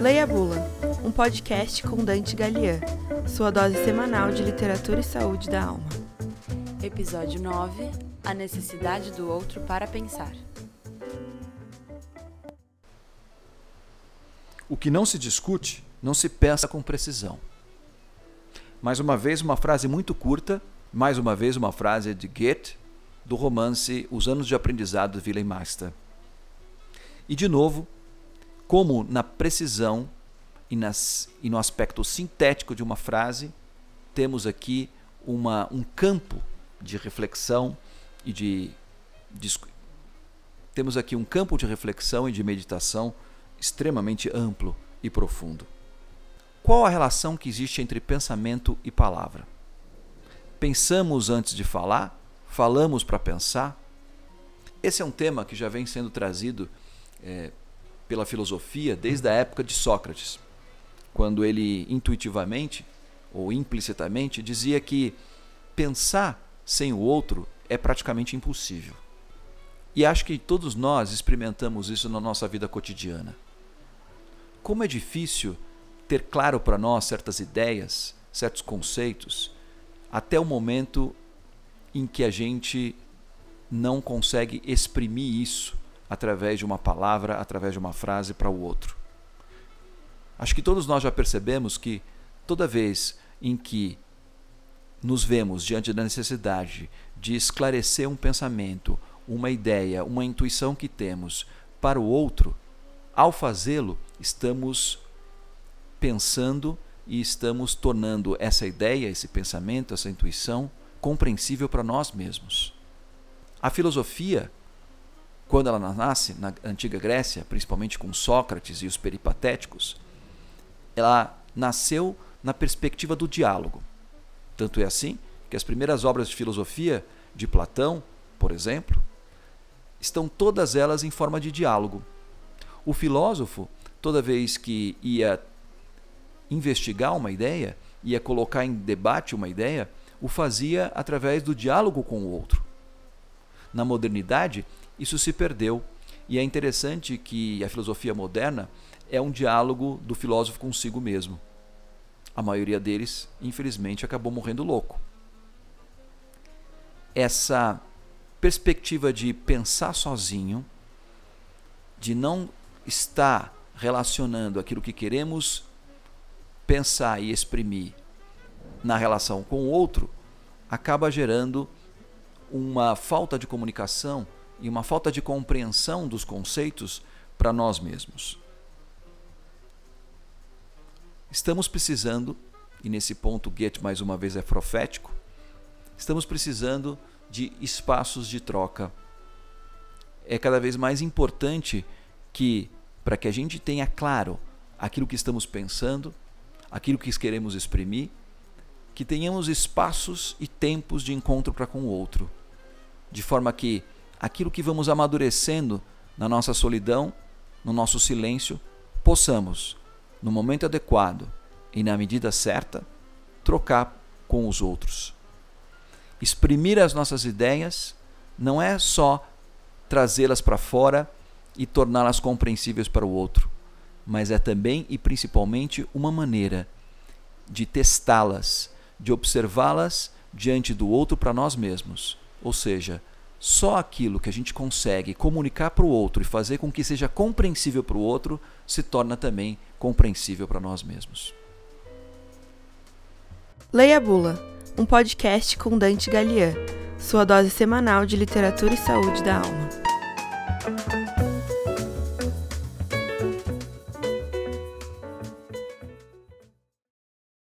Leia a Bula, um podcast com Dante Galian, sua dose semanal de literatura e saúde da alma. Episódio 9 A necessidade do outro para pensar. O que não se discute, não se pensa com precisão. Mais uma vez, uma frase muito curta, mais uma vez, uma frase de Goethe, do romance Os Anos de Aprendizado de Wilhelm Meister. E, de novo, como na precisão e, nas, e no aspecto sintético de uma frase, temos aqui uma, um campo de reflexão e de, de temos aqui um campo de reflexão e de meditação extremamente amplo e profundo. Qual a relação que existe entre pensamento e palavra? Pensamos antes de falar? Falamos para pensar? Esse é um tema que já vem sendo trazido é, pela filosofia desde a época de Sócrates, quando ele intuitivamente ou implicitamente dizia que pensar sem o outro é praticamente impossível. E acho que todos nós experimentamos isso na nossa vida cotidiana. Como é difícil ter claro para nós certas ideias, certos conceitos, até o momento em que a gente não consegue exprimir isso através de uma palavra, através de uma frase para o outro. Acho que todos nós já percebemos que toda vez em que nos vemos diante da necessidade de esclarecer um pensamento, uma ideia, uma intuição que temos para o outro, ao fazê-lo, estamos pensando e estamos tornando essa ideia, esse pensamento, essa intuição compreensível para nós mesmos. A filosofia quando ela nasce na antiga Grécia, principalmente com Sócrates e os peripatéticos, ela nasceu na perspectiva do diálogo. Tanto é assim que as primeiras obras de filosofia de Platão, por exemplo, estão todas elas em forma de diálogo. O filósofo, toda vez que ia investigar uma ideia, ia colocar em debate uma ideia, o fazia através do diálogo com o outro. Na modernidade, isso se perdeu. E é interessante que a filosofia moderna é um diálogo do filósofo consigo mesmo. A maioria deles, infelizmente, acabou morrendo louco. Essa perspectiva de pensar sozinho, de não estar relacionando aquilo que queremos pensar e exprimir na relação com o outro, acaba gerando uma falta de comunicação e uma falta de compreensão dos conceitos para nós mesmos. Estamos precisando, e nesse ponto Goethe mais uma vez é profético, estamos precisando de espaços de troca. É cada vez mais importante que, para que a gente tenha claro aquilo que estamos pensando, aquilo que queremos exprimir, que tenhamos espaços e tempos de encontro para com o outro, de forma que aquilo que vamos amadurecendo na nossa solidão, no nosso silêncio, possamos, no momento adequado e na medida certa, trocar com os outros. Exprimir as nossas ideias não é só trazê-las para fora e torná-las compreensíveis para o outro, mas é também e principalmente uma maneira de testá-las, de observá-las diante do outro para nós mesmos, ou seja, só aquilo que a gente consegue comunicar para o outro e fazer com que seja compreensível para o outro se torna também compreensível para nós mesmos. Leia a Bula, um podcast com Dante Galian, sua dose semanal de literatura e saúde da alma.